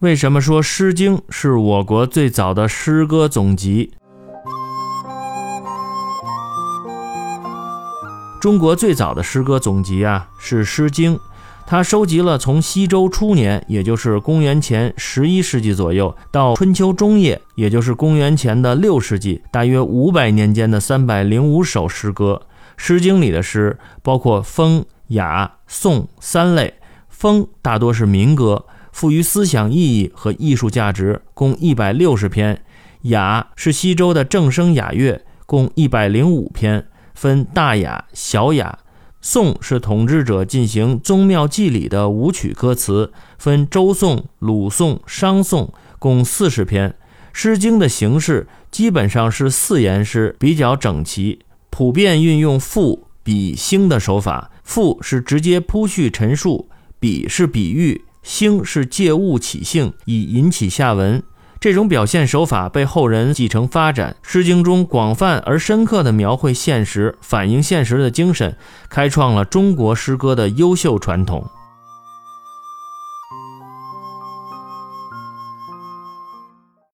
为什么说《诗经》是我国最早的诗歌总集？中国最早的诗歌总集啊，是《诗经》，它收集了从西周初年，也就是公元前十一世纪左右，到春秋中叶，也就是公元前的六世纪，大约五百年间的三百零五首诗歌。《诗经》里的诗包括风、雅、颂三类，风大多是民歌。赋于思想意义和艺术价值，共一百六十篇；雅是西周的正声雅乐，共一百零五篇，分大雅、小雅；颂是统治者进行宗庙祭礼的舞曲歌词，分周颂、鲁颂、商颂，共四十篇。《诗经》的形式基本上是四言诗，比较整齐，普遍运用赋、比、兴的手法。赋是直接铺叙陈述，比是比喻。兴是借物起兴，以引起下文。这种表现手法被后人继承发展，《诗经》中广泛而深刻地描绘现实、反映现实的精神，开创了中国诗歌的优秀传统。